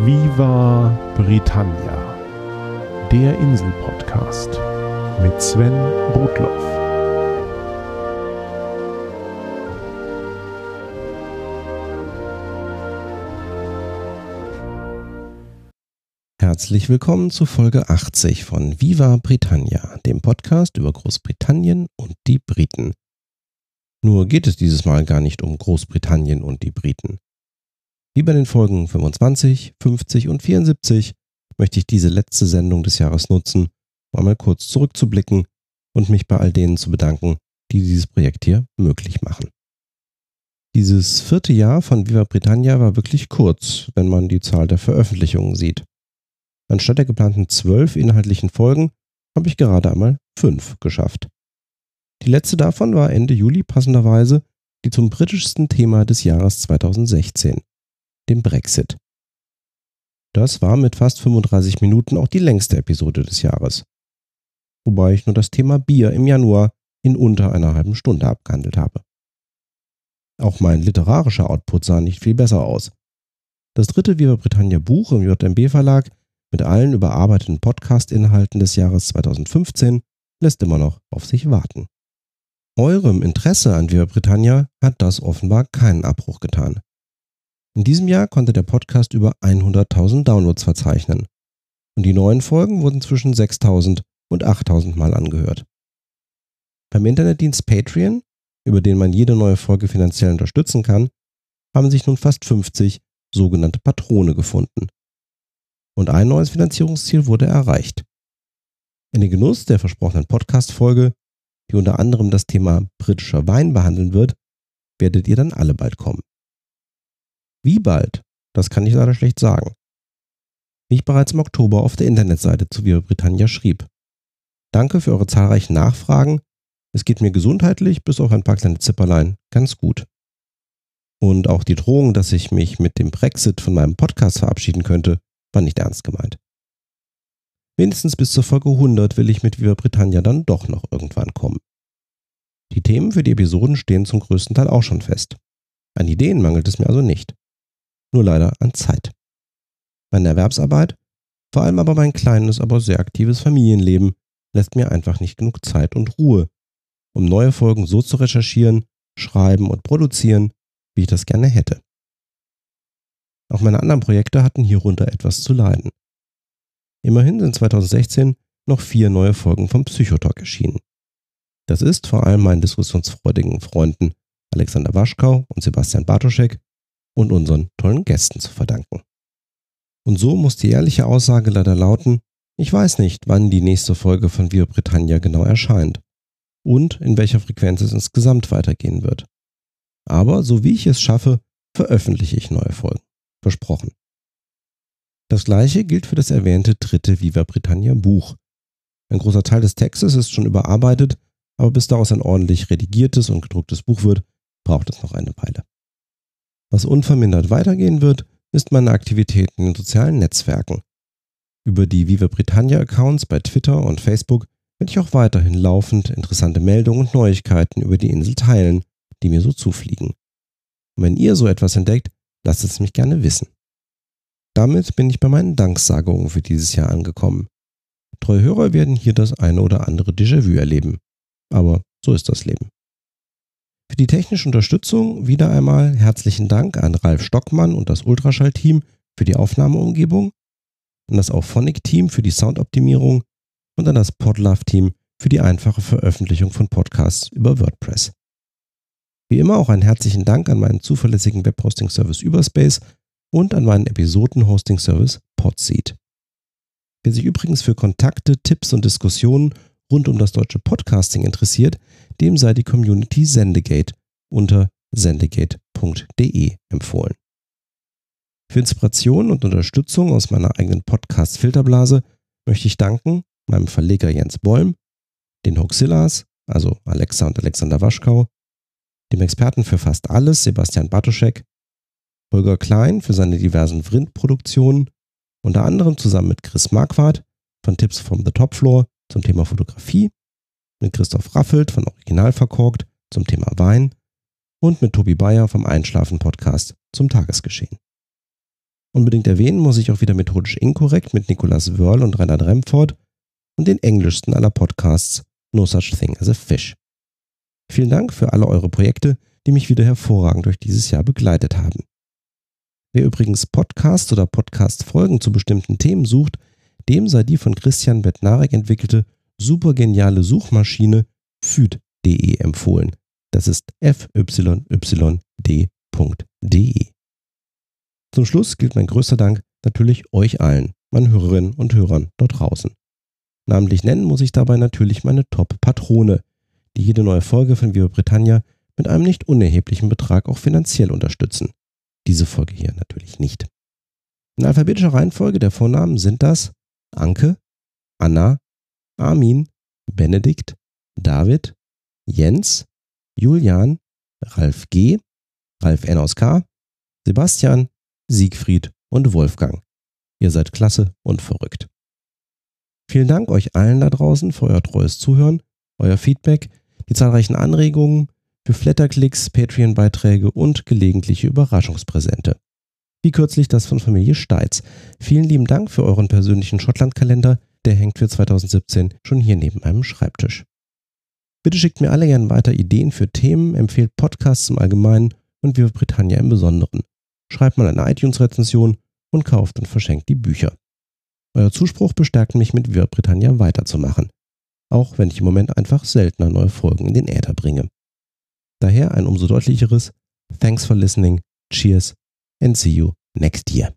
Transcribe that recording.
Viva Britannia, der Insel-Podcast mit Sven Rudloff. Herzlich willkommen zu Folge 80 von Viva Britannia, dem Podcast über Großbritannien und die Briten. Nur geht es dieses Mal gar nicht um Großbritannien und die Briten. Wie bei den Folgen 25, 50 und 74 möchte ich diese letzte Sendung des Jahres nutzen, um einmal kurz zurückzublicken und mich bei all denen zu bedanken, die dieses Projekt hier möglich machen. Dieses vierte Jahr von Viva Britannia war wirklich kurz, wenn man die Zahl der Veröffentlichungen sieht. Anstatt der geplanten zwölf inhaltlichen Folgen habe ich gerade einmal fünf geschafft. Die letzte davon war Ende Juli passenderweise die zum britischsten Thema des Jahres 2016 dem Brexit. Das war mit fast 35 Minuten auch die längste Episode des Jahres. Wobei ich nur das Thema Bier im Januar in unter einer halben Stunde abgehandelt habe. Auch mein literarischer Output sah nicht viel besser aus. Das dritte Viva Britannia Buch im JMB Verlag mit allen überarbeiteten Podcast-Inhalten des Jahres 2015 lässt immer noch auf sich warten. Eurem Interesse an Viva Britannia hat das offenbar keinen Abbruch getan. In diesem Jahr konnte der Podcast über 100.000 Downloads verzeichnen. Und die neuen Folgen wurden zwischen 6.000 und 8.000 Mal angehört. Beim Internetdienst Patreon, über den man jede neue Folge finanziell unterstützen kann, haben sich nun fast 50 sogenannte Patrone gefunden. Und ein neues Finanzierungsziel wurde erreicht. In den Genuss der versprochenen Podcast-Folge, die unter anderem das Thema britischer Wein behandeln wird, werdet ihr dann alle bald kommen. Wie bald? Das kann ich leider schlecht sagen. Wie ich bereits im Oktober auf der Internetseite zu Viva Britannia schrieb. Danke für eure zahlreichen Nachfragen. Es geht mir gesundheitlich bis auf ein paar kleine Zipperlein ganz gut. Und auch die Drohung, dass ich mich mit dem Brexit von meinem Podcast verabschieden könnte, war nicht ernst gemeint. Wenigstens bis zur Folge 100 will ich mit Viva Britannia dann doch noch irgendwann kommen. Die Themen für die Episoden stehen zum größten Teil auch schon fest. An Ideen mangelt es mir also nicht nur leider an Zeit. Meine Erwerbsarbeit, vor allem aber mein kleines, aber sehr aktives Familienleben, lässt mir einfach nicht genug Zeit und Ruhe, um neue Folgen so zu recherchieren, schreiben und produzieren, wie ich das gerne hätte. Auch meine anderen Projekte hatten hierunter etwas zu leiden. Immerhin sind 2016 noch vier neue Folgen vom Psychotalk erschienen. Das ist vor allem meinen diskussionsfreudigen Freunden Alexander Waschkau und Sebastian Bartoschek und unseren tollen Gästen zu verdanken. Und so muss die ehrliche Aussage leider lauten, ich weiß nicht, wann die nächste Folge von Via Britannia genau erscheint und in welcher Frequenz es insgesamt weitergehen wird. Aber so wie ich es schaffe, veröffentliche ich neue Folgen. Versprochen. Das gleiche gilt für das erwähnte dritte Viva Britannia Buch. Ein großer Teil des Textes ist schon überarbeitet, aber bis daraus ein ordentlich redigiertes und gedrucktes Buch wird, braucht es noch eine Weile. Was unvermindert weitergehen wird, ist meine Aktivitäten in sozialen Netzwerken. Über die Viva Britannia Accounts bei Twitter und Facebook werde ich auch weiterhin laufend interessante Meldungen und Neuigkeiten über die Insel teilen, die mir so zufliegen. Und wenn ihr so etwas entdeckt, lasst es mich gerne wissen. Damit bin ich bei meinen Danksagungen für dieses Jahr angekommen. Treue Hörer werden hier das eine oder andere Déjà-vu erleben. Aber so ist das Leben. Für die technische Unterstützung wieder einmal herzlichen Dank an Ralf Stockmann und das Ultraschall-Team für die Aufnahmeumgebung, an das Auphonic-Team für die Soundoptimierung und an das Podlove-Team für die einfache Veröffentlichung von Podcasts über WordPress. Wie immer auch einen herzlichen Dank an meinen zuverlässigen Webhosting-Service Überspace und an meinen Episoden-Hosting-Service Podseed. Wer sich übrigens für Kontakte, Tipps und Diskussionen rund um das deutsche Podcasting interessiert, dem sei die Community Sendegate unter sendegate.de empfohlen. Für Inspiration und Unterstützung aus meiner eigenen Podcast-Filterblase möchte ich danken meinem Verleger Jens Bäum, den Hoxillas, also Alexa und Alexander Waschkau, dem Experten für fast alles Sebastian Bartoschek, Holger Klein für seine diversen Vrind-Produktionen, unter anderem zusammen mit Chris Marquardt von Tipps from the Top Floor zum Thema Fotografie, mit Christoph Raffelt von Original verkorkt zum Thema Wein und mit Tobi Bayer vom Einschlafen Podcast zum Tagesgeschehen. Unbedingt erwähnen muss ich auch wieder methodisch inkorrekt mit Nicolas Wörl und Reinhard Remford und den englischsten aller Podcasts No Such Thing as a Fish. Vielen Dank für alle eure Projekte, die mich wieder hervorragend durch dieses Jahr begleitet haben. Wer übrigens Podcasts oder Podcast-Folgen zu bestimmten Themen sucht, dem sei die von Christian Bednarek entwickelte supergeniale Suchmaschine fyyd.de empfohlen. Das ist fyyd.de. Zum Schluss gilt mein größter Dank natürlich euch allen, meinen Hörerinnen und Hörern dort draußen. Namentlich nennen muss ich dabei natürlich meine Top-Patrone, die jede neue Folge von Viva Britannia mit einem nicht unerheblichen Betrag auch finanziell unterstützen. Diese Folge hier natürlich nicht. In alphabetischer Reihenfolge der Vornamen sind das Anke, Anna, Armin, Benedikt, David, Jens, Julian, Ralf G., Ralf N aus K., Sebastian, Siegfried und Wolfgang. Ihr seid klasse und verrückt. Vielen Dank euch allen da draußen für euer treues Zuhören, euer Feedback, die zahlreichen Anregungen, für Flatterklicks, Patreon-Beiträge und gelegentliche Überraschungspräsente. Wie kürzlich das von Familie Steitz. Vielen lieben Dank für euren persönlichen Schottland-Kalender, der hängt für 2017 schon hier neben meinem Schreibtisch. Bitte schickt mir alle gerne weiter Ideen für Themen, empfehlt Podcasts im Allgemeinen und Viva Britannia im Besonderen. Schreibt mal eine iTunes-Rezension und kauft und verschenkt die Bücher. Euer Zuspruch bestärkt mich, mit Viva Britannia weiterzumachen. Auch wenn ich im Moment einfach seltener neue Folgen in den Äther bringe. Daher ein umso deutlicheres Thanks for listening, cheers and see you next year.